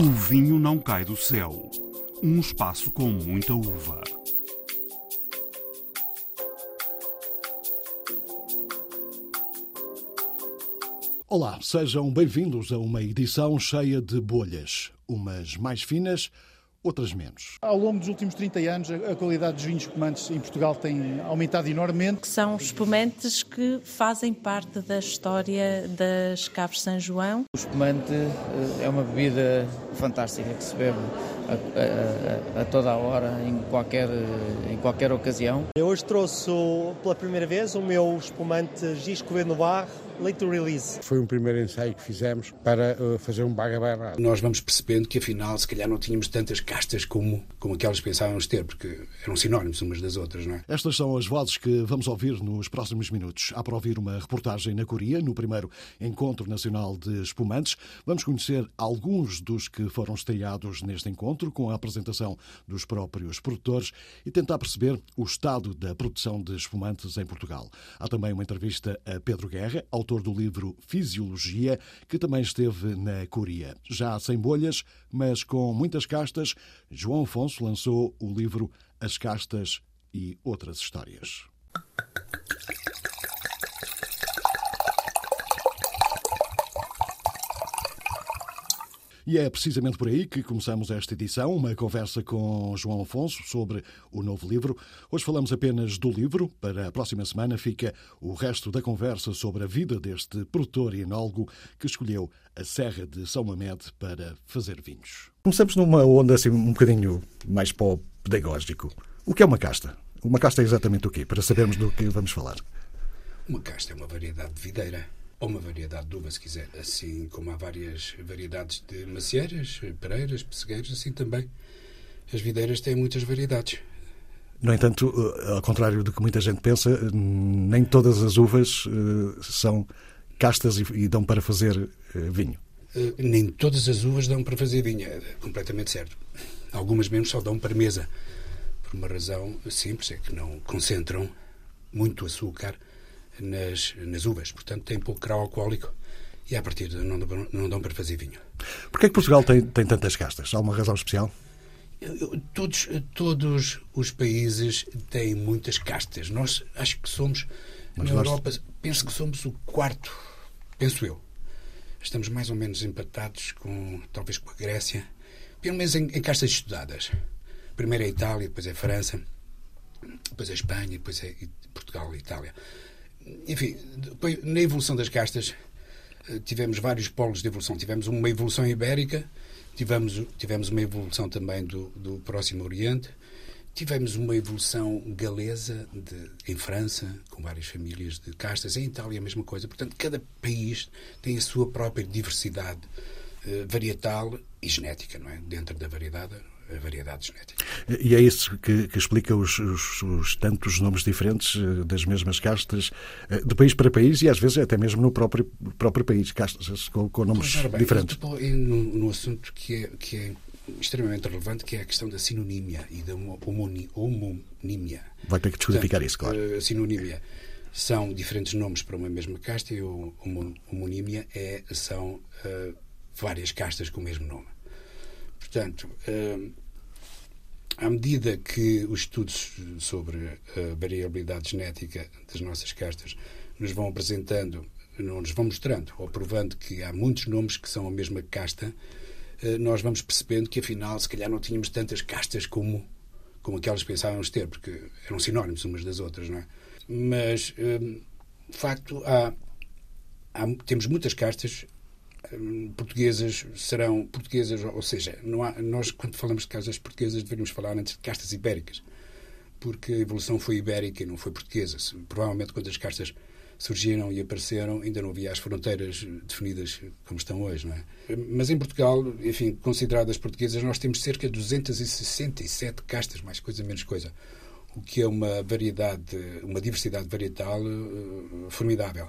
O vinho não cai do céu. Um espaço com muita uva. Olá, sejam bem-vindos a uma edição cheia de bolhas, umas mais finas, outras menos. Ao longo dos últimos 30 anos, a qualidade dos vinhos espumantes em Portugal tem aumentado enormemente. São espumantes que fazem parte da história das Caves São João. O espumante eh, é uma bebida fantástica que se bebe a, a, a, toda a hora, em qualquer, em qualquer ocasião. Eu hoje trouxe pela primeira vez o meu espumante Gisco no Bar Late Release. Foi um primeiro ensaio que fizemos para uh, fazer um bagabarra. Nós vamos percebendo que afinal, se calhar não tínhamos tantas castas como, como aquelas pensávamos ter, porque eram sinónimos umas das outras, não é? Estas são as vozes que vamos ouvir nos próximos minutos. Há para ouvir uma reportagem na Coreia, no primeiro Encontro Nacional de Espumantes. Vamos conhecer alguns dos que foram estreados neste encontro, com a apresentação dos próprios produtores e tentar perceber o estado da produção de espumantes em Portugal. Há também uma entrevista a Pedro Guerra, autor do livro Fisiologia, que também esteve na Coreia. Já sem bolhas, mas com muitas castas, João Afonso lançou o livro As Castas e Outras Histórias. E é precisamente por aí que começamos esta edição, uma conversa com João Afonso sobre o novo livro. Hoje falamos apenas do livro, para a próxima semana fica o resto da conversa sobre a vida deste produtor e enólogo que escolheu a Serra de São Mamed para fazer vinhos. Começamos numa onda assim um bocadinho mais para o pedagógico. O que é uma casta? Uma casta é exatamente o quê? Para sabermos do que vamos falar. Uma casta é uma variedade de videira ou uma variedade de uva, se quiser. Assim como há várias variedades de macieiras, pereiras, pessegueiras, assim também as videiras têm muitas variedades. No entanto, eh, ao contrário do que muita gente pensa, nem todas as uvas eh, são castas e dão para fazer eh, vinho. Nem todas as uvas dão para fazer vinho, é completamente certo. Algumas mesmo só dão para mesa. Por uma razão simples, é que não concentram muito açúcar nas, nas uvas, portanto tem pouco grau alcoólico e a partir de não, não dão para fazer vinho. Porquê é que Portugal tem, tem tantas castas? Há uma razão especial? Todos, todos os países têm muitas castas. Nós acho que somos, Mas na nós... Europa, penso que somos o quarto, penso eu. Estamos mais ou menos empatados com, talvez com a Grécia, pelo menos em, em castas estudadas. Primeiro é a Itália, depois é a França, depois é a Espanha, depois é Portugal e Itália enfim, depois, na evolução das castas eh, tivemos vários polos de evolução. Tivemos uma evolução ibérica, tivemos, tivemos uma evolução também do, do Próximo Oriente, tivemos uma evolução galesa de, em França, com várias famílias de castas, em Itália a mesma coisa. Portanto, cada país tem a sua própria diversidade uh, varietal e genética, não é? Dentro da variedade variedade genética. E é isso que, que explica os, os, os, tantos nomes diferentes eh, das mesmas castas, eh, de país para país e às vezes até mesmo no próprio, próprio país, castas com, com nomes bem, diferentes. No, no assunto que é, que é extremamente relevante, que é a questão da sinonímia e da homonímia. Vai ter que descodificar isso, claro. A eh, sinonímia são diferentes nomes para uma mesma casta e a homonímia é, são uh, várias castas com o mesmo nome. Portanto, uh, à medida que os estudos sobre a variabilidade genética das nossas castas nos vão apresentando, não nos vão mostrando ou provando que há muitos nomes que são a mesma casta, uh, nós vamos percebendo que afinal, se calhar, não tínhamos tantas castas como, como aquelas pensávamos ter, porque eram sinónimos umas das outras, não é? Mas, uh, de facto, há, há, temos muitas castas Hum, portuguesas serão portuguesas, ou seja, há, nós quando falamos de castas portuguesas deveríamos falar antes de castas ibéricas, porque a evolução foi ibérica e não foi portuguesa. Provavelmente quando as castas surgiram e apareceram, ainda não havia as fronteiras definidas como estão hoje, não é? Mas em Portugal, enfim, consideradas portuguesas, nós temos cerca de 267 castas, mais coisa menos coisa, o que é uma variedade, uma diversidade varietal uh, formidável.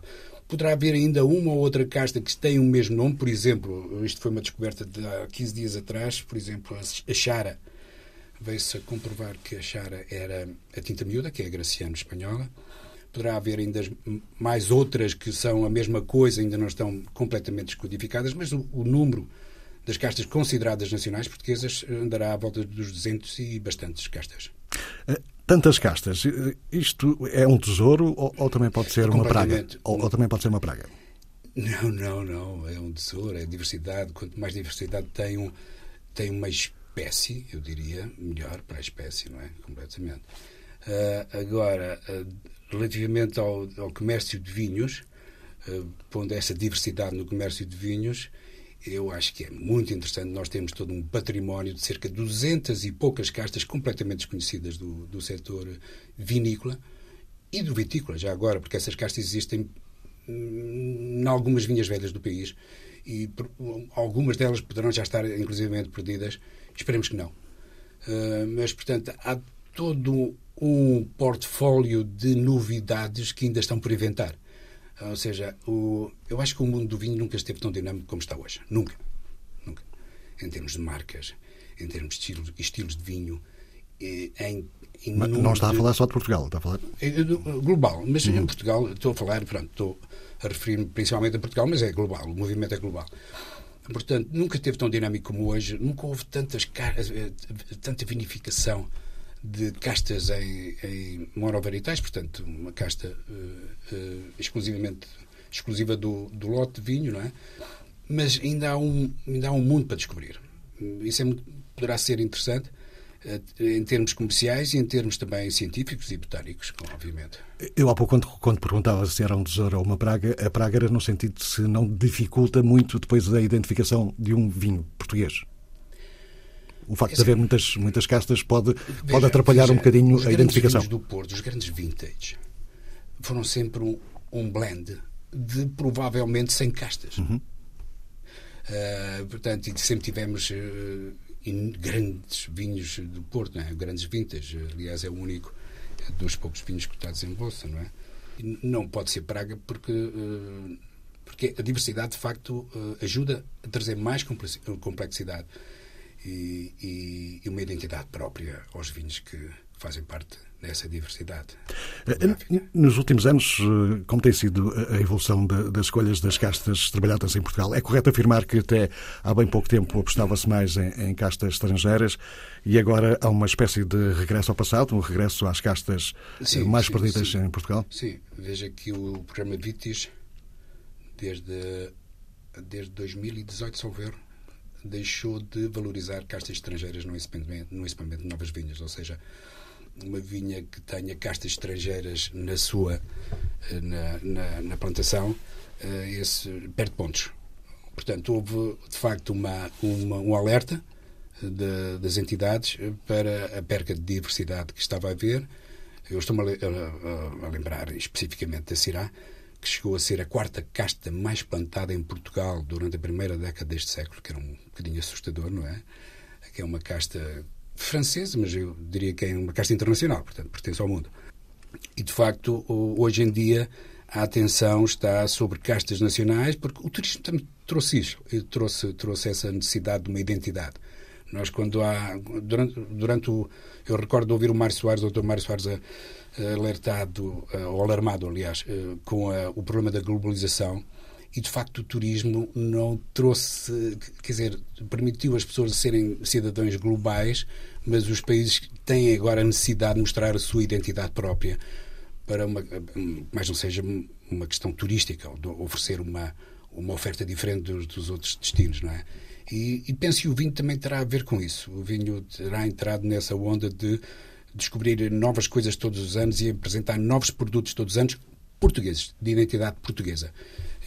Poderá haver ainda uma ou outra casta que tem o mesmo nome, por exemplo, isto foi uma descoberta de há 15 dias atrás, por exemplo, a Chara. Veio-se a comprovar que a Chara era a tinta miúda, que é a Graciano espanhola. Poderá haver ainda mais outras que são a mesma coisa, ainda não estão completamente descodificadas, mas o, o número das castas consideradas nacionais portuguesas andará à volta dos 200 e bastantes castas. Tantas castas, isto é um tesouro ou, ou também pode ser uma praga? Ou, ou, também pode ser uma praga? Não, não, não. É um tesouro, é diversidade. Quanto mais diversidade tem, um, tem uma espécie, eu diria, melhor para a espécie, não é? Completamente. Uh, agora, uh, relativamente ao, ao, comércio de vinhos, uh, pondo essa diversidade no comércio de vinhos, eu acho que é muito interessante. Nós temos todo um património de cerca de 200 e poucas castas completamente desconhecidas do, do setor vinícola e do vitícola, já agora, porque essas castas existem em algumas vinhas velhas do país e algumas delas poderão já estar inclusivamente perdidas. Esperemos que não. Uh, mas, portanto, há todo um portfólio de novidades que ainda estão por inventar. Ou seja, o, eu acho que o mundo do vinho nunca esteve tão dinâmico como está hoje. Nunca. Nunca. Em termos de marcas, em termos de estilos, estilos de vinho, em, em mas não está a falar só de Portugal, está a falar? É, é, global, mas uhum. em Portugal, estou a falar, pronto, estou a referir-me principalmente a Portugal, mas é global, o movimento é global. Portanto, nunca esteve tão dinâmico como hoje, nunca houve tantas, eh, tanta vinificação de castas em, em monovaritais, portanto, uma casta uh, uh, exclusivamente exclusiva do, do lote de vinho, não é? Mas ainda há um, ainda há um mundo para descobrir. Isso é muito, poderá ser interessante uh, em termos comerciais e em termos também científicos e botânicos, obviamente. Eu há pouco, quando, quando perguntava se era um tesouro ou uma praga, a praga era no sentido de se não dificulta muito depois da identificação de um vinho português o facto de haver muitas, muitas castas pode, veja, pode atrapalhar veja, um bocadinho a identificação. Os do Porto, os grandes vintage, foram sempre um, um blend de provavelmente 100 castas. Uhum. Uh, portanto, e sempre tivemos uh, grandes vinhos do Porto, não é? grandes vintage. Aliás, é o único dos poucos vinhos cotados em bolsa, não é? E não pode ser praga porque, uh, porque a diversidade, de facto, ajuda a trazer mais complexidade e, e, e uma identidade própria aos vinhos que fazem parte dessa diversidade. Eh, nos últimos anos, eh, como tem sido a evolução das escolhas das castas trabalhadas em Portugal, é correto afirmar que até há bem pouco tempo apostava-se mais em, castas estrangeiras e agora há uma espécie de regresso ao passado, um regresso às castas eh, sim, mais sim, perdidas sim. em Portugal? Sim, veja que o programa Vitis, desde, desde 2018, se houver, deixou de valorizar castas estrangeiras no equipamento, no equipamento de novas vinhas, ou seja, uma vinha que tenha castas estrangeiras na sua eh, na, na, na plantação, eh, esse perde pontos. Portanto, houve de facto uma, uma um alerta eh, de, das entidades para a perca de diversidade que estava a haver. Eu estou-me a, a, a, lembrar especificamente da Cirá, que chegou a ser a quarta casta mais plantada em Portugal durante a primeira década deste século, que era um bocadinho assustador, não é? Que é uma casta francesa, mas eu diria que é uma casta internacional, portanto, pertence ao mundo. E, de facto, hoje em dia a atenção está sobre castas nacionais, porque o turismo também trouxe isso, trouxe, trouxe essa necessidade de uma identidade. Nós, quando há. Durante, durante o. Eu recordo ouvir o Mário Soares, o Dr. Mário Soares, a, alertado, ou alarmado, aliás, eh, com a, o problema da globalização e de facto o turismo não trouxe, quer dizer, permitiu as pessoas serem cidadãos globais, mas os países têm agora a necessidade de mostrar a sua identidade própria para uma, mais não seja uma questão turística, ou de oferecer uma, uma oferta diferente dos, dos outros destinos, não é? E, e penso que o vinho também terá a ver com isso. O vinho terá entrado nessa onda de descobrir novas coisas todos os anos e apresentar novos produtos todos os anos portugueses, de identidade portuguesa.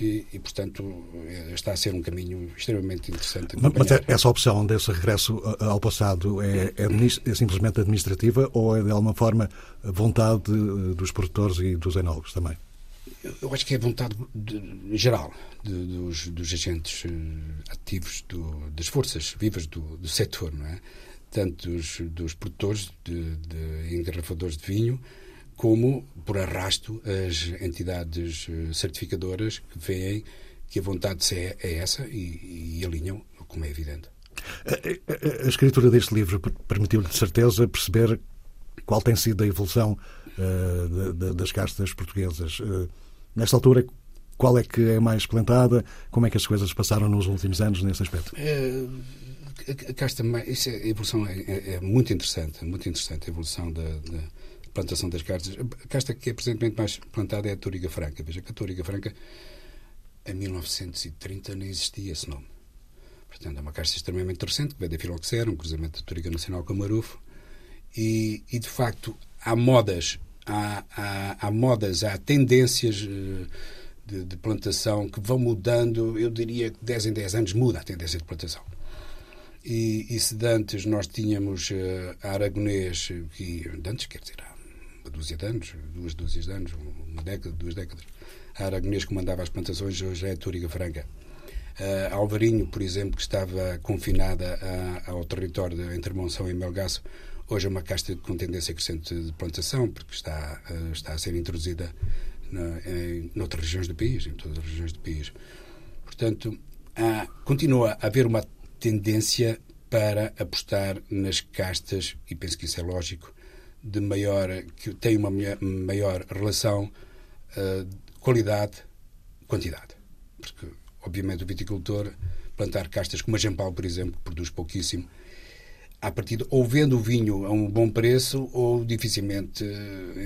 E, e, portanto, é, está a ser um caminho extremamente interessante. Mas é, essa opção desse regresso ao passado é, é, é, simplesmente administrativa ou é, de alguma forma, vontade dos produtores e dos enólogos também? Eu acho que é vontade de, geral de, dos, dos, agentes eh, ativos do, das forças vivas do, do setor, não é? Tanto dos, dos produtores de, de engarrafadores de vinho, como, por arrasto, as entidades eh, certificadoras que veem que a vontade é, é essa e, e alinham, como é evidente. A, a, a escritura deste livro permitiu-lhe, de certeza, perceber qual tem sido a evolução uh, de, de, das castas portuguesas. Uh, nesta altura, qual é que é mais plantada? Como é que as coisas passaram nos últimos anos nesse aspecto? É, a casta, isso é, a evolução é, é, é, muito interessante, muito interessante a evolução da, da plantação das castas. A casta que é presentemente mais plantada é a Toriga Franca. Veja que a Toriga Franca, em 1930, nem existia esse nome. Portanto, é uma casta extremamente recente, que veio da Filoxera, um cruzamento da Toriga Nacional com a Marufo. E, e, de facto, há modas, há, há, há modas, há tendências eh, de, de, plantação que vão mudando. Eu diria que 10 em 10 anos muda a tendência de plantação. E, e se antes nós tínhamos uh, aragonês, que antes quer dizer, há uma dúzia de anos, duas dúzias de anos, uma década, duas décadas, a aragonês comandava as plantações, hoje é a Túriga Franca. Uh, Alvarinho, por exemplo, que estava confinada a, ao território de, entre Monção e Melgaço, hoje é uma casta com tendência crescente de plantação, porque está, uh, está a ser introduzida na, em noutras regiões do país, em todas as regiões do país. Portanto, continua a haver uma tendência para apostar nas castas, e penso que isso é lógico, de maior, que tem uma maior relação uh, qualidade-quantidade. Porque, obviamente, o viticultor plantar castas como a Jampal, por exemplo, que produz pouquíssimo, a partir de, ou vende o vinho a um bom preço ou dificilmente,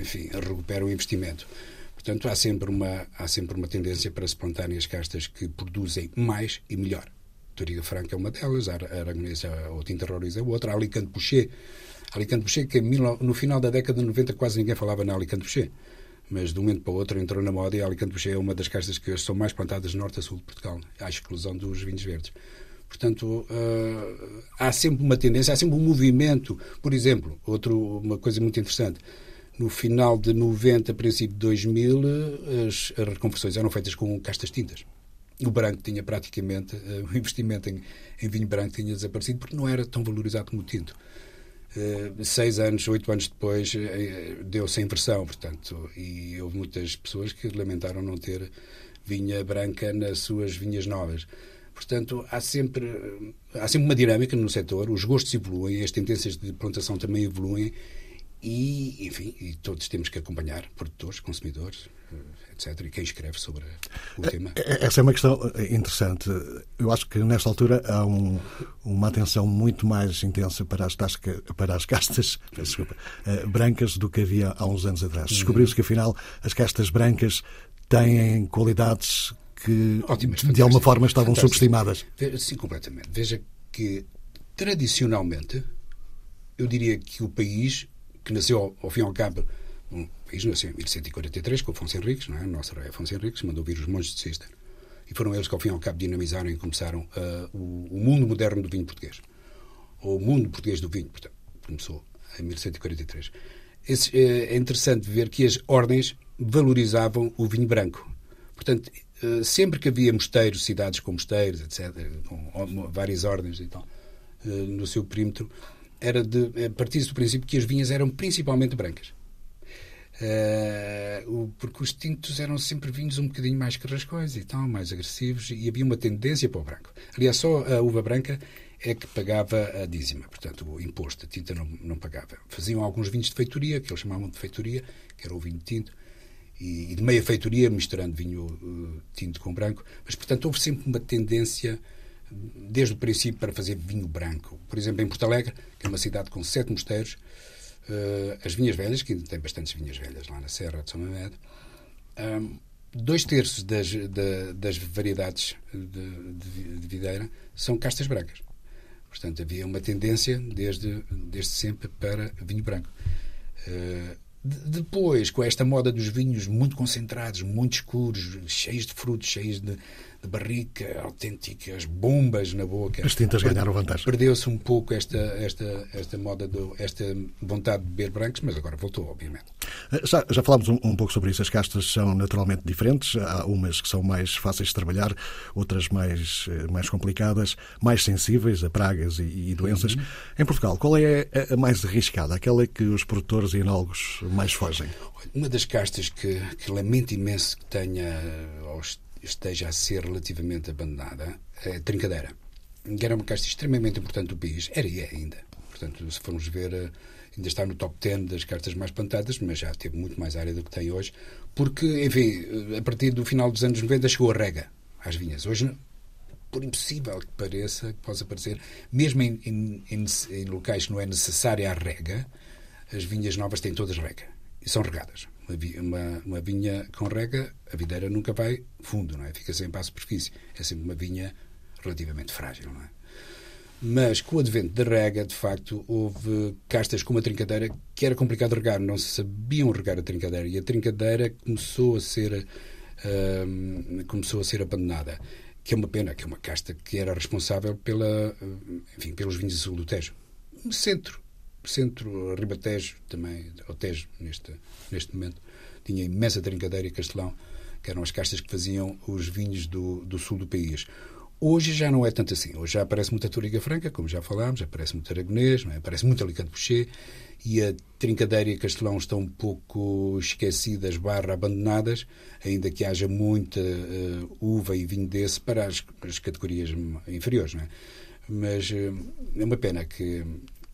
enfim, recupera o investimento. Portanto, há sempre uma, há sempre uma tendência para se plantarem as castas que produzem mais e melhor. Toriga Franca é uma delas, a Aragonesa é ou Tinta é outra, a Alicante Boucher. Alicante Boucher, que no final da década de 90 quase ninguém falava na Alicante Boucher. Mas de um momento para o outro entrou na moda e a Alicante Boucher é uma das castas que são mais plantadas norte a sul de Portugal, à exclusão dos vinhos verdes. Portanto, uh, há sempre uma tendência, há sempre um movimento. Por exemplo, outro, uma coisa muito interessante. No final de 90, princípio de 2000, as, as reconversões eram feitas com castas tintas o branco tinha praticamente, uh, o investimento em, em, vinho branco tinha desaparecido porque não era tão valorizado como o tinto. Uh, seis anos, oito anos depois, uh, deu-se a inversão, portanto, e houve muitas pessoas que lamentaram não ter vinha branca nas suas vinhas novas. Portanto, há sempre, há sempre uma dinâmica no setor, os gostos evoluem, as tendências de plantação também evoluem e, enfim, e todos temos que acompanhar, produtores, consumidores, etc. E quem escreve sobre o tema. É, é, essa é uma questão interessante. Eu acho que nesta altura há um, uma atenção muito mais intensa para as, tasca, para as castas desculpa, brancas do que havia há uns anos atrás. Descobriu-se que afinal as castas brancas têm qualidades que Ótimas, de alguma forma estavam subestimadas. Sim, completamente. Veja que tradicionalmente eu diria que o país que nasceu ao fim e ao cabo um país nasceu em 1143 com Afonso Henriques, não é? o nosso rei Afonso Henriques mandou vir os monges de Cister. E foram eles que, ao fim e ao cabo, dinamizaram e começaram uh, o, o, mundo moderno do vinho português. Ou o mundo português do vinho, portanto, começou em 1143. Esse, é, é interessante ver que as ordens valorizavam o vinho branco. Portanto, uh, sempre que havia mosteiros, cidades com mosteiros, etc., com várias ordens e tal, uh, no seu perímetro, era de partir do princípio que as vinhas eram principalmente brancas. Uh, porque os tintos eram sempre vinhos um bocadinho mais carrascões e tal, mais agressivos, e havia uma tendência para o branco. Aliás, só a uva branca é que pagava a dízima, portanto, o imposto, a tinta não, não pagava. Faziam alguns vinhos de feitoria, que eles chamavam de feitoria, que era o vinho tinto, e, e de meia feitoria, misturando vinho uh, tinto com branco, mas, portanto, houve sempre uma tendência desde o princípio para fazer vinho branco. Por exemplo, em Porto Alegre, que é uma cidade com sete mosteiros, uh, as vinhas velhas, que ainda tem bastantes vinhas velhas lá na Serra de São Mamed, um, dois terços das, das variedades de, de, de, videira são castas brancas. Portanto, havia uma tendência desde, desde sempre para vinho branco. Uh, depois, com esta moda dos vinhos muito concentrados, muito escuros, cheios de frutos, cheios de, de barrica, autênticas bombas na boca. As tintas ganharam vantagem. Perdeu-se um pouco esta, esta, esta moda, do, esta vontade de beber brancos, mas agora voltou, obviamente. Eh, já, já falámos um, um, pouco sobre isso. As castas são naturalmente diferentes. Há umas que são mais fáceis de trabalhar, outras mais, eh, mais complicadas, mais sensíveis a pragas e, e doenças. Uhum. Em Portugal, qual é a, a mais arriscada? Aquela que os produtores e enólogos mais fogem? Uma das castas que, que lamento imenso que tenha aos esteja a ser relativamente abandonada, a trincadeira, que era uma casta extremamente importante do país, era e é ainda. Portanto, se formos ver, eh, ainda está no top 10 das cartas mais plantadas, mas já teve muito mais área do que tem hoje, porque, enfim, a partir do final dos anos 90 chegou a rega às vinhas. Hoje, por impossível que pareça, que possa parecer, mesmo em, em, em, em locais que não é necessária a rega, as vinhas novas têm todas rega e são regadas. Uma, uma, uma, vinha com rega, a videira nunca vai fundo, não é? Fica sempre à superfície. É sempre uma vinha relativamente frágil, não é? Mas com o advento da rega, de facto, houve castas como a trincadeira que era complicado regar, não sabiam regar a trincadeira e a trincadeira começou a ser uh, começou a ser abandonada, que é uma pena, que é uma casta que era responsável pela, enfim, pelos vinhos sul do Tejo. Centro, centro Ribatejo também, o Tejo neste neste momento tinha imensa trincadeira e castelão, que eram as castas que faziam os vinhos do, do sul do país. Hoje já não é tanto assim. Hoje já aparece muita Túriga Franca, como já falámos, aparece muito Aragonês, é? aparece muito Alicante Boucher, e a Trincadeira e a Castelão estão um pouco esquecidas, barra abandonadas, ainda que haja muita uh, uva e vinho desse para as, as categorias inferiores. É? Mas uh, é uma pena que,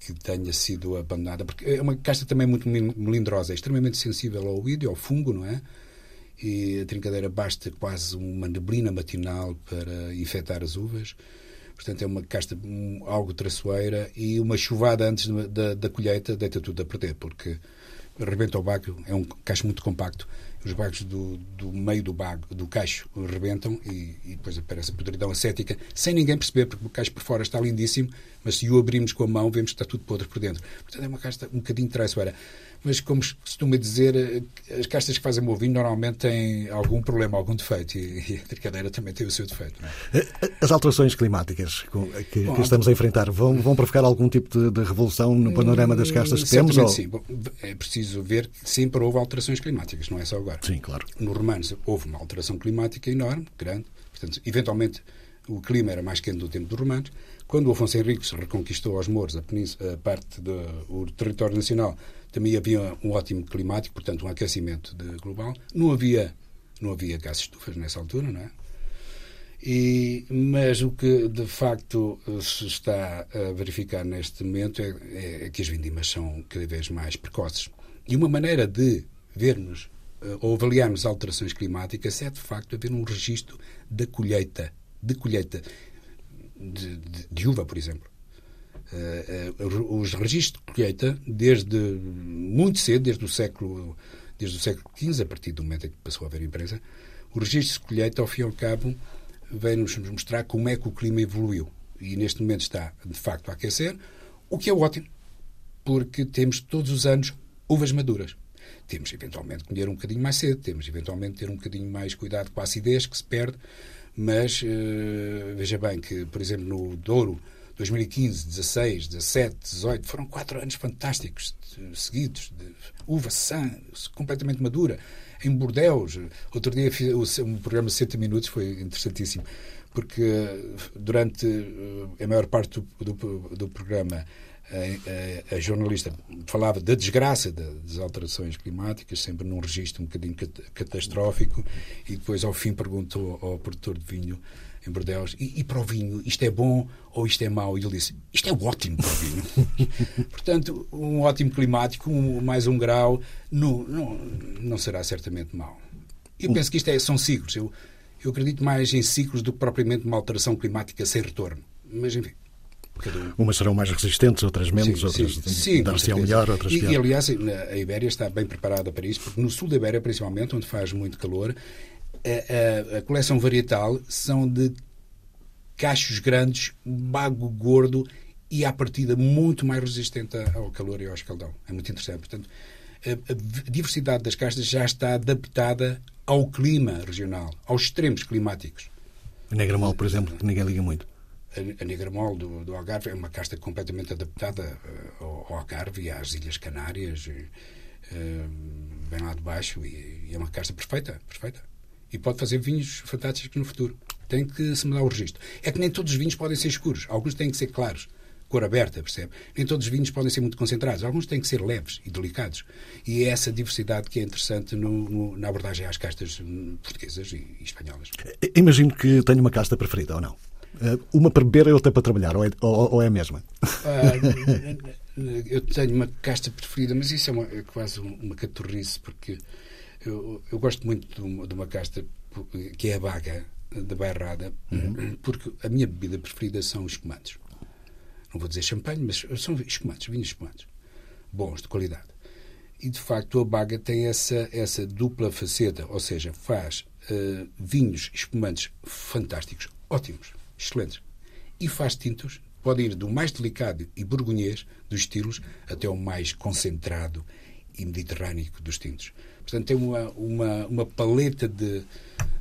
que tenha sido abandonada, porque é uma casta também muito melindrosa, é extremamente sensível ao e ao fungo, não é? e a trincadeira basta quase uma neblina matinal para infectar as uvas. Portanto, é uma casta algo traçoeira e uma chuvada antes da, da colheita deita tudo a perder, porque rebenta o bago, é um cacho muito compacto. Os bagos do, do meio do bago, do cacho, rebentam e, e depois aparece a podridão acética, sem ninguém perceber, porque o cacho por fora está lindíssimo, mas se o abrimos com a mão, vemos que está tudo podre por dentro. Portanto, é uma casta um bocadinho traiçoeira mas como se costuma dizer, eh, as castas que fazem o vinho normalmente têm algum problema, algum defeito, e, a tricadeira também tem o seu defeito. É? Eh, eh, as alterações climáticas que, Bom, que, estamos a enfrentar vão, vão provocar algum tipo de, de revolução no panorama das castas que temos? Ou... sim. Bom, é preciso ver que sempre houve alterações climáticas, não é só agora. Sim, claro. No Romanos houve uma alteração climática enorme, grande, portanto, eventualmente o clima era mais quente no tempo dos romanos. Quando o Afonso Henriques reconquistou aos mouros a, a parte do território nacional, também havia um ótimo climático, portanto, um aquecimento global. Não havia, não havia gases estufas nessa altura, não é? E, mas o que de facto se está a verificar neste momento é, é, é que as vindimas são cada vez mais precoces. E uma maneira de vermos eh, ou avaliarmos alterações climáticas é de facto haver um registro da colheita, de colheita de, de, de uva, por exemplo. Uh, os registros de colheita, desde muito cedo, desde o século desde o século XV, a partir do momento em que passou a haver imprensa, o registro de colheita, ao fim e ao cabo, vem-nos mostrar como é que o clima evoluiu. E neste momento está, de facto, a aquecer, o que é ótimo, porque temos todos os anos uvas maduras. Temos, eventualmente, que colher um bocadinho mais cedo, temos, eventualmente, ter um bocadinho mais cuidado com a acidez que se perde, mas uh, veja bem que, por exemplo, no Douro, 2015, 16, 17, 18, foram quatro anos fantásticos seguidos, de uva sã, completamente madura. Em Bordeus, outro dia um programa de 60 minutos foi interessantíssimo, porque durante eh, a maior parte do, do, do programa a, a, jornalista falava da desgraça das alterações climáticas, sempre num registro um bocadinho catastrófico, e depois, ao fim, perguntou ao produtor de vinho em Bordeaux, e, e, para o vinho, isto é bom ou isto é mau? E ele disse, isto é ótimo para o vinho. Portanto, um ótimo climático, um, mais um grau, não, não, não será certamente mau. Eu penso que isto é, são ciclos. Eu, eu acredito mais em ciclos do que propriamente uma alteração climática sem retorno. Mas, enfim. Umas serão mais resistentes, outras menos, sim, outras sim, dar-se melhor, outras e, pior. E, aliás, a Ibéria está bem preparada para isso, porque no sul da Ibéria, principalmente, onde faz muito calor, a, a, a coleção varietal são de cachos grandes, bago gordo e, à partida, muito mais resistente ao calor e ao escaldão. É muito interessante. Portanto, a, diversidade das castas já está adaptada ao clima regional, aos extremos climáticos. A negra mole, por exemplo, que ninguém liga muito a negra mole do, do, Algarve é uma casta completamente adaptada uh, ao, ao, Algarve e às Ilhas Canárias, uh, bem lá de baixo, e, e, é uma casta perfeita, perfeita. E pode fazer vinhos fantásticos no futuro. Tem que se mudar o registro. É que nem todos os vinhos podem ser escuros, alguns têm que ser claros, cor aberta, percebe? Nem todos os vinhos podem ser muito concentrados, alguns têm que ser leves e delicados. E é essa diversidade que é interessante no, no, na abordagem às castas hum, portuguesas e, e espanholas. Imagino que tenha uma casta preferida, ou não? Eh, uma para beber e outra para trabalhar, ou é, ou, ou é a mesma? Uh, eu tenho uma casta preferida, mas isso é, uma, é quase uma catorrice, porque eu, eu gosto muito de uma, de uma, casta que é a Baga, da Bairrada, uhum. porque a minha bebida preferida são os espumantes. Não vou dizer champanhe, mas são espumantes, vinhos espumantes. Bons, de qualidade. E, de facto, a Baga tem essa, essa dupla faceta, ou seja, faz uh, vinhos espumantes fantásticos, ótimos, excelentes, e faz tintos pode ir do mais delicado e burgonhês dos estilos até o mais concentrado e mediterrâneo dos tintos. Portanto, tem uma, uma, uma paleta de,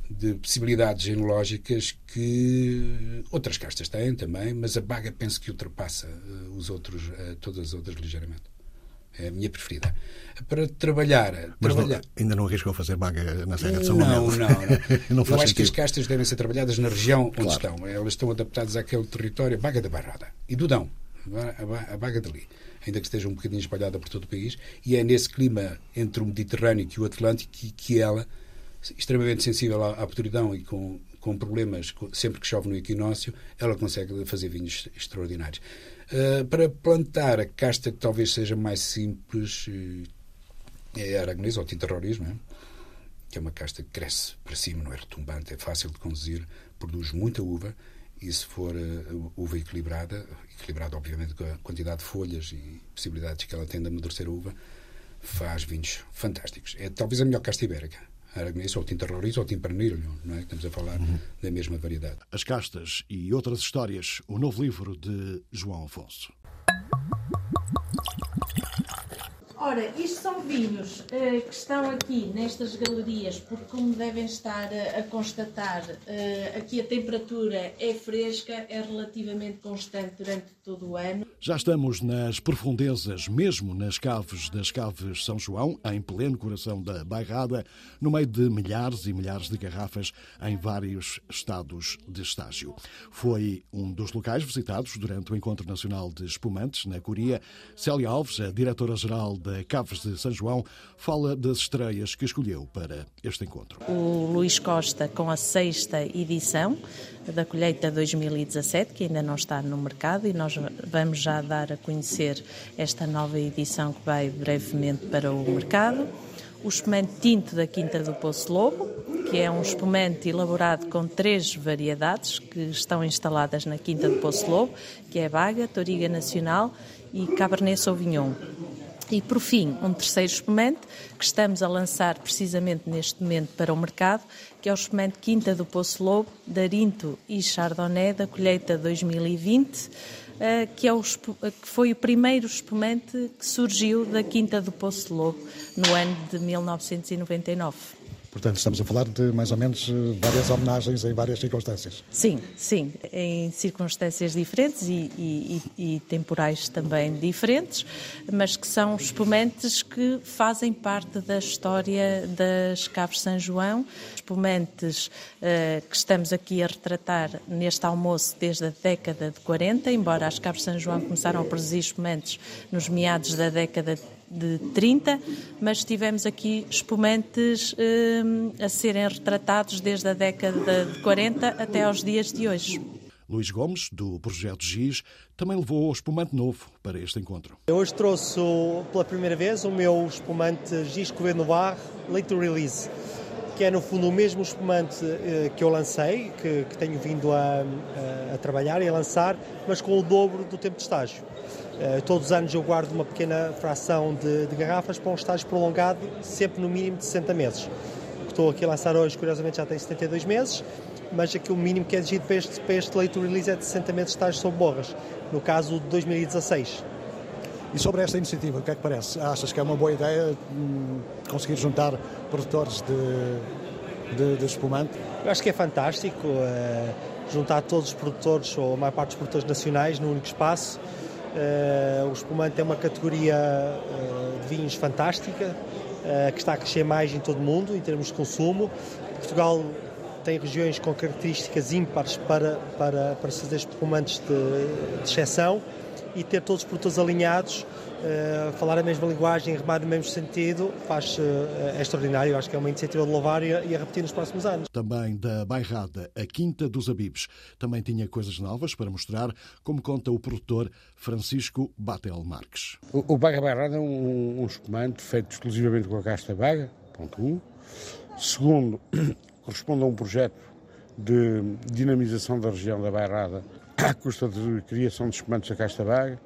de possibilidades enológicas que outras castas têm também, mas a Baga penso que ultrapassa uh, os outros, uh, todas as outras ligeiramente. É a minha preferida. Para trabalhar. Mas trabalhar... Não, ainda não arriscou fazer baga na Serra de São Não, não. não. não Eu acho que as castas devem ser trabalhadas na região onde claro. estão. Elas estão adaptadas àquele território. Baga da Barrada e do Dão. A baga dali. Ainda que esteja um bocadinho espalhada por todo o país. E é nesse clima entre o Mediterrâneo e o Atlântico que, que ela, extremamente sensível à, à podridão e com, com problemas, sempre que chove no equinócio, ela consegue fazer vinhos extraordinários. Uh, para plantar a casta que talvez seja mais simples uh, é a aragonesa ou tinterrorismo, é? que é uma casta que cresce para cima, não é retumbante, é fácil de conduzir, produz muita uva e se for uh, uva equilibrada, equilibrada obviamente com a quantidade de folhas e possibilidades que ela tem de amadurecer a uva, faz vinhos fantásticos. É talvez a melhor casta ibérica. Aragonês ou tinta roriz ou tempranilho, não é? Estamos a falar uhum. da mesma variedade. As castas e outras histórias, o novo livro de João Afonso. Ora, isto são vinhos uh, que estão aqui nestas galerias, porque, como devem estar uh, a constatar, uh, aqui a temperatura é fresca, é relativamente constante durante todo o ano. Já estamos nas profundezas, mesmo nas caves das Caves São João, em pleno coração da Bairrada, no meio de milhares e milhares de garrafas em vários estados de estágio. Foi um dos locais visitados durante o Encontro Nacional de Espumantes, na Coria. Célia Alves, a diretora-geral da Caves de São João, fala das estreias que escolheu para este encontro. O Luís Costa, com a sexta edição da colheita 2017, que ainda não está no mercado, e nós vamos já dar a conhecer esta nova edição que vai brevemente para o mercado. O espumante tinto da Quinta do Poço Lobo, que é um espumante elaborado com três variedades que estão instaladas na Quinta do Poço Lobo, que é Baga, Toriga Nacional e Cabernet Sauvignon. E, por fim, um terceiro espumante que estamos a lançar precisamente neste momento para o mercado, que é o espumante Quinta do Poço Lobo, Darinto e Chardonnay da colheita 2020, eh, que, é o, que foi o primeiro espumante que surgiu da Quinta do Poço Lobo no ano de 1999. Portanto, estamos a falar de mais ou menos eh, várias homenagens em várias circunstâncias. Sim, sim, em circunstâncias diferentes e, e, e, temporais também diferentes, mas que são espumantes que fazem parte da história das Caves São João, espumantes uh, que estamos aqui a retratar neste almoço desde a década de 40, embora as Caves São João começaram a produzir espumantes nos meados da década de de 30, mas tivemos aqui espumantes eh, a serem retratados desde a década de 40 até aos dias de hoje. Luís Gomes, do Projeto GIS, também levou o espumante novo para este encontro. Eu hoje trouxe pela primeira vez o meu espumante GIS Coveiro no Bar Late Release, que é no fundo o mesmo espumante eh, que eu lancei, que, que tenho vindo a, a, a trabalhar e a lançar, mas com o dobro do tempo de estágio. Uh, todos os anos eu guardo uma pequena fração de, de, garrafas para um estágio prolongado, sempre no mínimo de 60 meses. O que estou aqui a lançar hoje, curiosamente, já tem 72 meses, mas aqui o mínimo que é exigido para este, para este release é de 60 meses de estágio sob borras, no caso de 2016. E sobre esta iniciativa, o que é que parece? Achas que é uma boa ideia hum, conseguir juntar produtores de, de, de, espumante? Eu acho que é fantástico uh, juntar todos os produtores, ou a maior parte dos produtores nacionais, num único espaço. Uh, o espumante é uma categoria uh, de vinhos fantástica, uh, que está a crescer mais em todo o mundo em termos de consumo. Portugal tem regiões com características ímpares para, para, para fazer espumantes de, de exceção e ter todos os produtores alinhados Uh, falar a mesma linguagem, remar no mesmo sentido, faz, uh, é extraordinário. Acho que é uma iniciativa de louvar e, e a repetir nos próximos anos. Também da Bairrada, a Quinta dos Abibes. Também tinha coisas novas para mostrar, como conta o produtor Francisco Batel Marques. O, o Baga Bairrada é um, um espumante feito exclusivamente com a casta Baga, ponto 1. Um. Segundo, corresponde a um projeto de dinamização da região da Bairrada à custa de criação de espumantes da casta Baga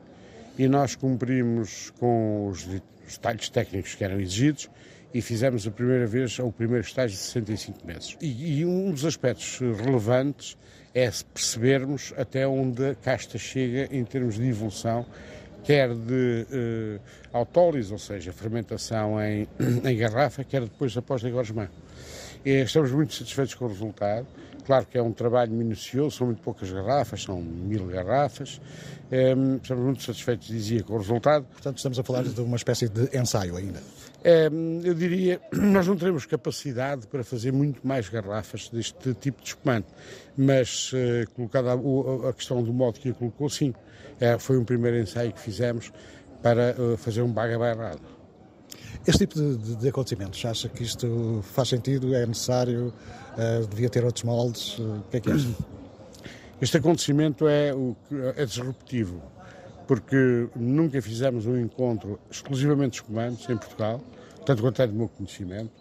e nós cumprimos com os detalhes técnicos que eram exigidos e fizemos a primeira vez o primeiro estágio de 65 meses. E, e, um dos aspectos relevantes é percebermos até onde a casta chega em termos de evolução, quer de uh, autólise, ou seja, fermentação em, em garrafa, quer depois após a engorgement. Estamos muito satisfeitos com o resultado. Claro que é um trabalho minucioso, são muito poucas garrafas, são mil garrafas. Um, estamos muito satisfeitos, dizia, com o resultado. Portanto, estamos a falar de uma espécie de ensaio ainda. Um, eu diria, nós não teremos capacidade para fazer muito mais garrafas deste tipo de espumante, mas uh, colocada a, a, questão do modo que a colocou, sim, é, foi um primeiro ensaio que fizemos para uh, fazer um baga bairrado. Este tipo de, de, de, acontecimentos, acha que isto faz sentido, é necessário, uh, devia ter outros moldes? Uh, o que é que acha? Este acontecimento é, o, é disruptivo, porque nunca fizemos um encontro exclusivamente de espumantes em Portugal, tanto quanto é do meu conhecimento,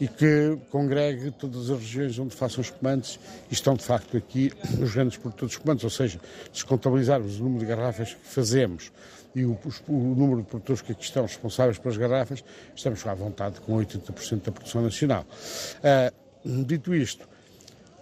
e que congregue todas as regiões onde façam espumantes e estão de facto aqui os grandes produtores de espumantes, ou seja, se contabilizarmos o número de garrafas que fazemos e o, o, número de produtores que estão responsáveis pelas garrafas, estamos à vontade com 80% da produção nacional. Uh, dito isto,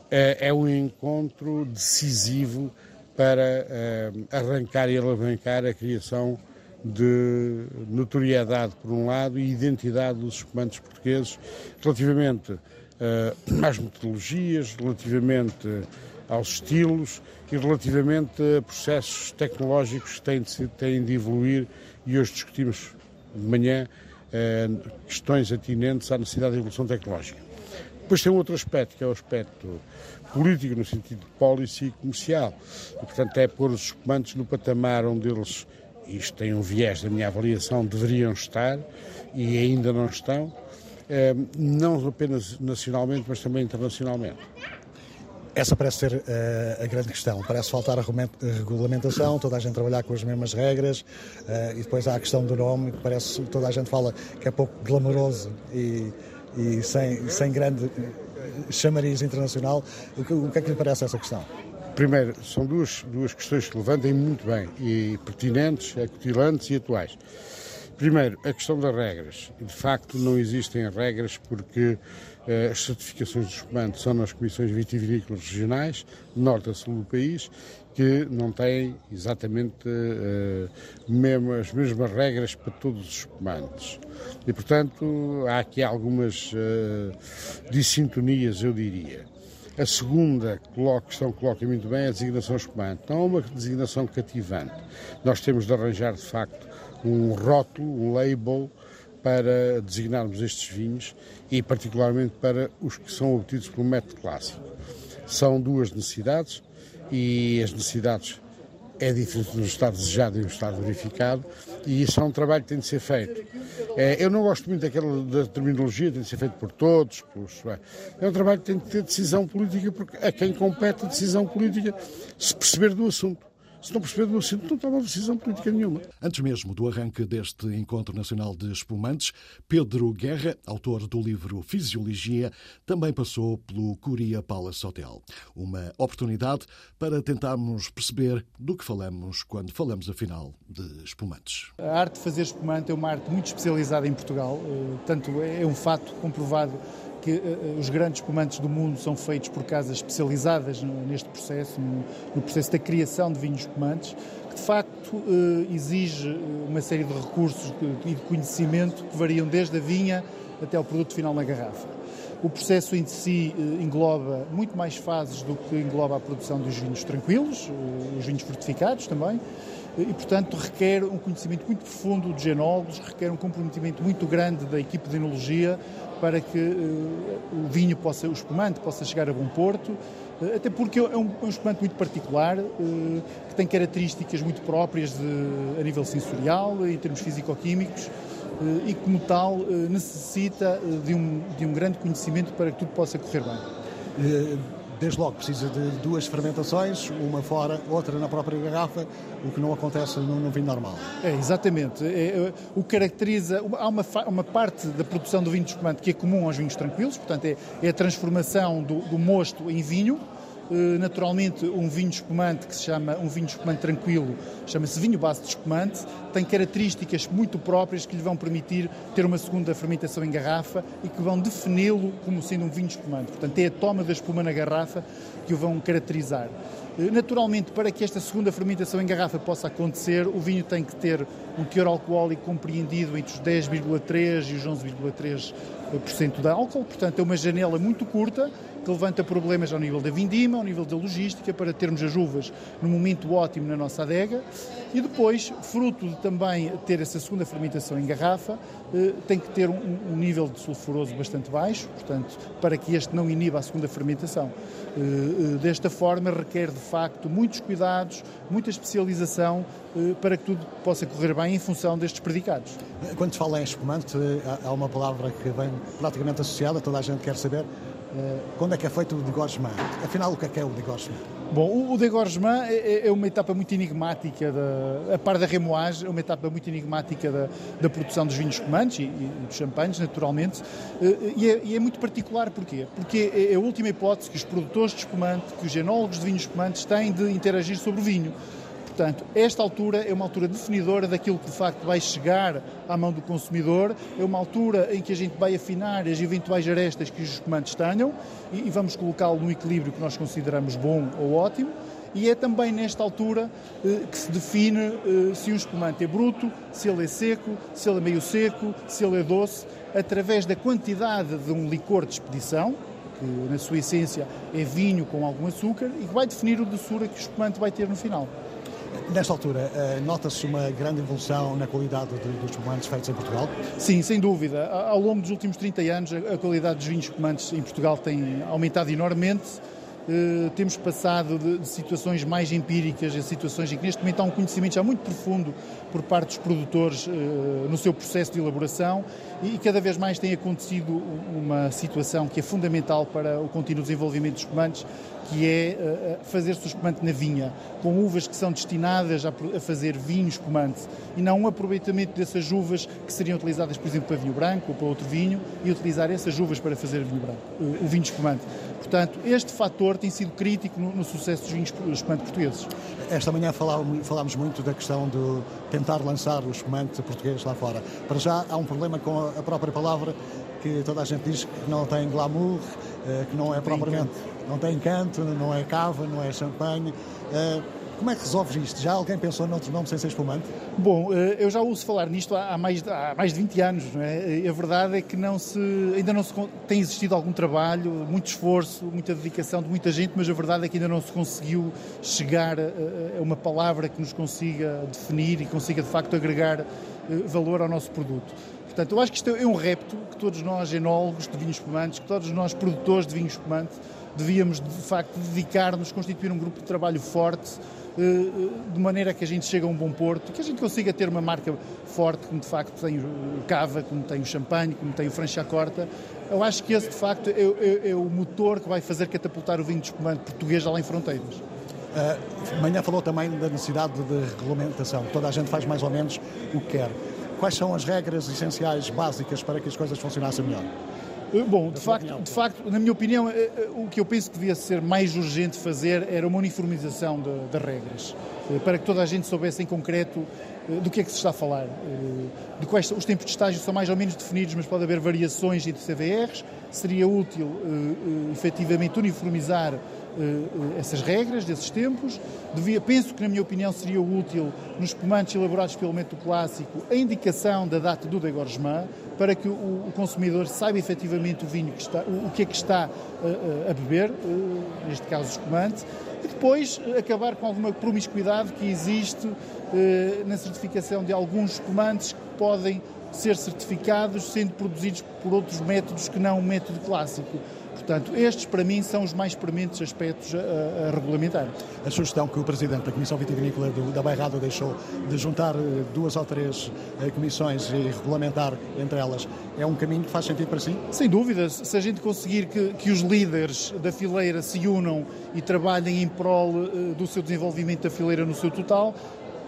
é, é um encontro decisivo para uh, arrancar e alavancar a criação de notoriedade, por um lado, e identidade dos espumantes portugueses relativamente uh, às metodologias, relativamente aos estilos e relativamente a processos tecnológicos que têm de, têm de evoluir e hoje discutimos de manhã uh, questões atinentes à necessidade de evolução tecnológica. Depois tem um outro aspecto, que é o aspecto político, no sentido de policy e comercial. E, portanto, é pôr os espumantes no patamar onde eles, isto tem um viés da minha avaliação, deveriam estar e ainda não estão, eh, não apenas nacionalmente, mas também internacionalmente. Essa parece ser uh, a grande questão. Parece faltar a regulamentação, toda a gente trabalhar com as mesmas regras, uh, e depois há a questão do nome, que parece toda a gente fala que é pouco glamouroso e, e sem, sem grande chamariz internacional. O que, o que é que lhe parece essa questão? Primeiro, são duas, duas questões que levantem muito bem, e pertinentes, acutilantes e atuais. Primeiro, a questão das regras. De facto, não existem regras porque as certificações dos espumantes são nas comissões vitivinícolas regionais, norte a sul do país, que não têm exatamente uh, mesmo, as mesmas regras para todos os espumantes. E, portanto, há aqui algumas uh, dissintonias, eu diria. A segunda questão que coloca muito bem é a designação espumante. Não é uma designação cativante. Nós temos de arranjar, de facto, um rótulo, um label, para designarmos estes vinhos e, particularmente, para os que são obtidos pelo método clássico. São duas necessidades e as necessidades é diferente no estado desejado e no estado verificado, e isso é um trabalho que tem de ser feito. É, eu não gosto muito daquela da terminologia, tem de ser feito por todos. Pelos, é, é um trabalho que tem de ter decisão política, porque a quem compete a decisão política se perceber do assunto se não perceber do assunto, não toma decisão política nenhuma. Antes mesmo do arranque deste Encontro Nacional de Espumantes, Pedro Guerra, autor do livro Fisiologia, também passou pelo Curia Palace Hotel. Uma oportunidade para tentarmos perceber do que falamos quando falamos, afinal, de espumantes. A arte de fazer espumante é uma arte muito especializada em Portugal, eh, tanto é um fato comprovado que uh, os grandes espumantes do mundo são feitos por casas especializadas neste processo, no, processo da criação de vinhos espumantes, que de facto uh, exige uma série de recursos e de, de conhecimento que variam desde a vinha até ao produto final na garrafa. O processo em si engloba muito mais fases do que engloba a produção dos vinhos tranquilos, os vinhos fortificados também e, portanto, requer um conhecimento muito profundo dos enólogos, requer um comprometimento muito grande da equipe de enologia para que uh, o vinho possa, o espumante possa chegar a bom porto, uh, até porque é um, é um, espumante muito particular, uh, que tem características muito próprias de, a nível sensorial, em termos físico-químicos, e como tal necessita de um, de um grande conhecimento para que tudo possa correr bem desde logo precisa de duas fermentações, uma fora, outra na própria garrafa, o que não acontece no vinho normal. É, exatamente. É, é, o caracteriza. Há uma, uma parte da produção do vinho de espumante que é comum aos vinhos tranquilos, portanto, é, é a transformação do, do mosto em vinho naturalmente um vinho espumante que se chama um vinho espumante tranquilo, chama-se vinho base de espumante, tem características muito próprias que lhe vão permitir ter uma segunda fermentação em garrafa e que vão defini-lo como sendo um vinho espumante. Portanto, é a toma da espuma na garrafa que o vão caracterizar. Eh, naturalmente, para que esta segunda fermentação em garrafa possa acontecer, o vinho tem que ter um teor alcoólico compreendido entre os 10,3% e os 11,3% de álcool, portanto é uma janela muito curta que levanta problemas ao nível da vindima, ao nível da logística, para termos as uvas no momento ótimo na nossa adega. E depois, fruto de também ter essa segunda fermentação em garrafa, eh, tem que ter um, nível de sulfuroso bastante baixo, portanto, para que este não iniba a segunda fermentação. Eh, eh, desta forma, requer de facto muitos cuidados, muita especialização para que tudo possa correr bem em função destes predicados. Quando se fala em espumante, há uma palavra que vem praticamente associada, toda a gente quer saber, quando é que é feito o degorgement? Afinal, o que é que é o degorgement? Bom, o degorgement é, é, é uma etapa muito enigmática, da, a par da remoagem, é uma etapa muito enigmática da, da produção dos vinhos espumantes e, e, dos champanhes, naturalmente, eh, e é, e é, muito particular, porquê? Porque é, é a última hipótese que os produtores de espumante, que os enólogos de vinhos espumantes têm de interagir sobre o vinho. Portanto, esta altura é uma altura definidora daquilo que de facto vai chegar à mão do consumidor, é uma altura em que a gente vai afinar as eventuais arestas que os comandos tenham e, vamos colocá-lo no equilíbrio que nós consideramos bom ou ótimo. E é também nesta altura eh, que se define eh, se um espumante é bruto, se ele é seco, se ele é meio seco, se ele é doce, através da quantidade de um licor de expedição, que na sua essência é vinho com algum açúcar, e que vai definir o doçura que o espumante vai ter no final. Nesta altura, eh, nota-se uma grande evolução na qualidade dos espumantes feitos em Portugal? Sim, sem dúvida. Ao longo dos últimos 30 anos, a qualidade dos vinhos espumantes em Portugal tem aumentado enormemente. Uh, temos passado de, situações mais empíricas a situações em que neste momento há um conhecimento já muito profundo por parte dos produtores uh, no seu processo de elaboração e, e, cada vez mais tem acontecido uma situação que é fundamental para o contínuo desenvolvimento dos espumantes, que é uh, fazer-se o espumante na vinha, com uvas que são destinadas a, fazer vinho espumante e não um aproveitamento dessas uvas que seriam utilizadas, por exemplo, para vinho branco ou para outro vinho e utilizar essas uvas para fazer vinho branco, o, o vinho espumante. Portanto, este fator tem sido crítico no, no sucesso dos vinhos espumantes portugueses. Esta manhã falámos muito da questão de tentar lançar o espumante português lá fora. Para já há um problema com a própria palavra que toda a gente diz que não tem glamour, eh, que não é propriamente não tem canto, não é cava, não é champanhe. Uh, como é que resolves isto? Já alguém pensou noutro nome sem ser espumante? Bom, eh, eu já ouço falar nisto há mais, há mais de 20 anos, não é? A verdade é que não se, ainda não se tem existido algum trabalho, muito esforço, muita dedicação de muita gente, mas a verdade é que ainda não se conseguiu chegar a uma palavra que nos consiga definir e consiga de facto agregar eh, valor ao nosso produto. Portanto, eu acho que isto é um repto que todos nós, enólogos de vinhos espumantes, que todos nós, produtores de vinhos espumantes, devíamos de facto dedicar-nos, constituir um grupo de trabalho forte, eh, eh, de maneira que a gente chegue a um bom porto, que a gente consiga ter uma marca forte, como de facto tem o Cava, como tem o Champagne, como tem o Franchacorta. Eu acho que esse de facto é, é, é o motor que vai fazer catapultar o vinho de espumante português além fronteiras. Uh, manhã falou também da necessidade de regulamentação. Toda a gente faz mais ou menos o que quer. Quais são as regras essenciais, básicas, para que as coisas funcionassem melhor? Eh, bom, de facto, de facto, na minha opinião, eh, eh, o que eu penso que devia ser mais urgente fazer era uma uniformização das regras, para que toda a gente soubesse em concreto do que é que se está a falar? De quais os tempos de estágio são mais ou menos definidos, mas pode haver variações entre CVRs. Seria útil, efetivamente, uniformizar essas regras desses tempos. Devia, penso que, na minha opinião, seria útil nos espumantes elaborados pelo método clássico a indicação da data do degorgement para que o, o consumidor saiba efetivamente o vinho que está, o, o que é que está a, a beber, neste caso o espumante, e depois acabar com alguma promiscuidade que existe na certificação de alguns espumantes que podem ser certificados sendo produzidos por outros métodos que não o método clássico. Portanto, estes para mim são os mais prementes aspectos a, a, regulamentar. A sugestão que o Presidente da Comissão Vitivinícola do, da Bairrado deixou de juntar eh, duas ou três eh, comissões e regulamentar entre elas é um caminho que faz sentido para si? Sem dúvida. Se a gente conseguir que, que os líderes da fileira se unam e trabalhem em prol uh, do seu desenvolvimento da fileira no seu total,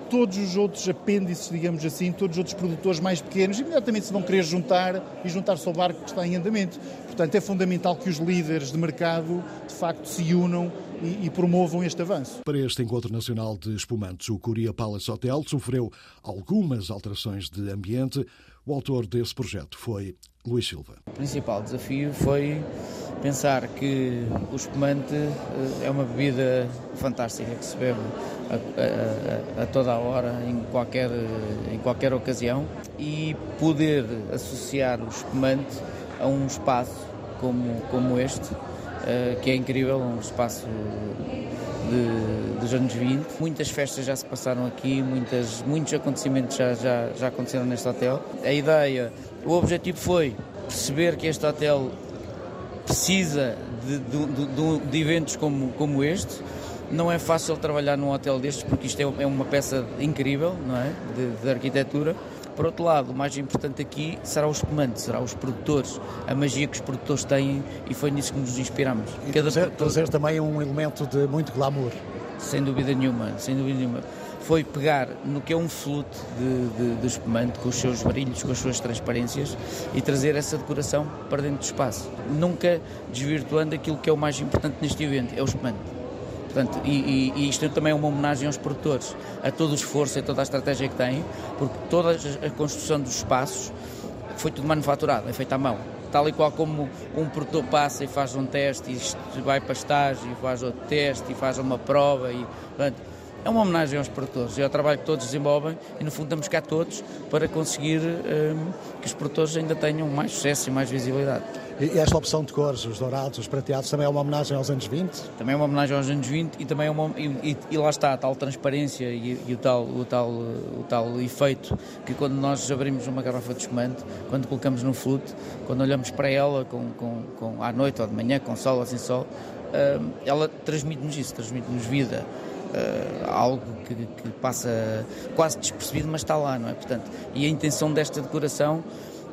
todos os outros apêndices, digamos assim, todos os outros produtores mais pequenos, imediatamente se vão querer juntar e juntar-se ao barco que está em andamento. Portanto, é fundamental que os líderes de mercado, de facto, se unam e, e, promovam este avanço. Para este Encontro Nacional de Espumantes, o Coria Palace Hotel sofreu algumas alterações de ambiente. O autor desse projeto foi Luís Silva. O principal desafio foi pensar que o espumante é uma bebida fantástica que se bebe a, a, a, toda a hora, em qualquer, em qualquer ocasião, e poder associar o espumante a um espaço como, como este, uh, que é incrível, um espaço de, dos anos 20. Muitas festas já se passaram aqui, muitas, muitos acontecimentos já, já, já aconteceram neste hotel. A ideia, o objetivo foi perceber que este hotel precisa de, de, de, eventos como, como este. Não é fácil trabalhar num hotel destes porque isto é, é uma peça incrível, não é? De, de arquitetura por outro lado, o mais importante aqui será o espumante, será os produtores, a magia que os produtores têm e foi nisso que nos inspiramos. E Cada trazer, produtor... trazer também um elemento de muito glamour. Sem dúvida nenhuma, sem dúvida nenhuma. Foi pegar no que é um flute de, de, de espumante, com os seus brilhos, com as suas transparências e trazer essa decoração para dentro do espaço. Nunca desvirtuando aquilo que é o mais importante neste evento, é o espumante Portanto, e, e, isto também é uma homenagem aos produtores, a todo o esforço e toda a estratégia que têm, porque toda a construção dos espaços foi tudo manufaturado, é feito à mão. Tal e qual como um produtor passa e faz um teste e vai para estágio e faz outro teste e faz uma prova e, portanto, é uma homenagem aos produtores e ao trabalho que todos desenvolvem e no fundo estamos cá todos para conseguir um, que os produtores ainda tenham mais sucesso e mais visibilidade. E esta opção de cores, os dourados, os prateados, também é uma homenagem aos anos 20? Também é uma homenagem aos anos 20 e também é uma, e, e lá está a tal transparência e, e, o, tal, o, tal, o tal efeito que quando nós abrimos uma garrafa de espumante, quando colocamos no flute, quando olhamos para ela com, com, com, à noite ou de manhã, com sol ou sem sol, hum, ela transmite-nos isso, transmite-nos vida. Uh, algo que, que, passa quase despercebido, mas está lá, não é? Portanto, e a intenção desta decoração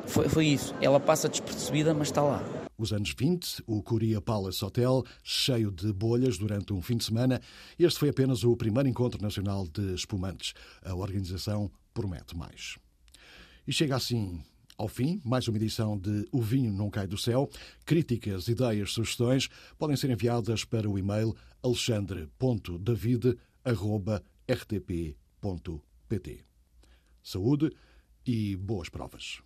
foi, foi isso. Ela passa despercebida, mas está lá. Os anos 20, o Coria Palace Hotel, cheio de bolhas durante um fim de semana. Este foi apenas o primeiro encontro nacional de espumantes. A organização promete mais. E chega assim ao fim, mais uma edição de O Vinho Não Cai do Céu. Críticas, ideias, sugestões podem ser enviadas para o e-mail alexandre.david.rtp.pt. Saúde e boas provas.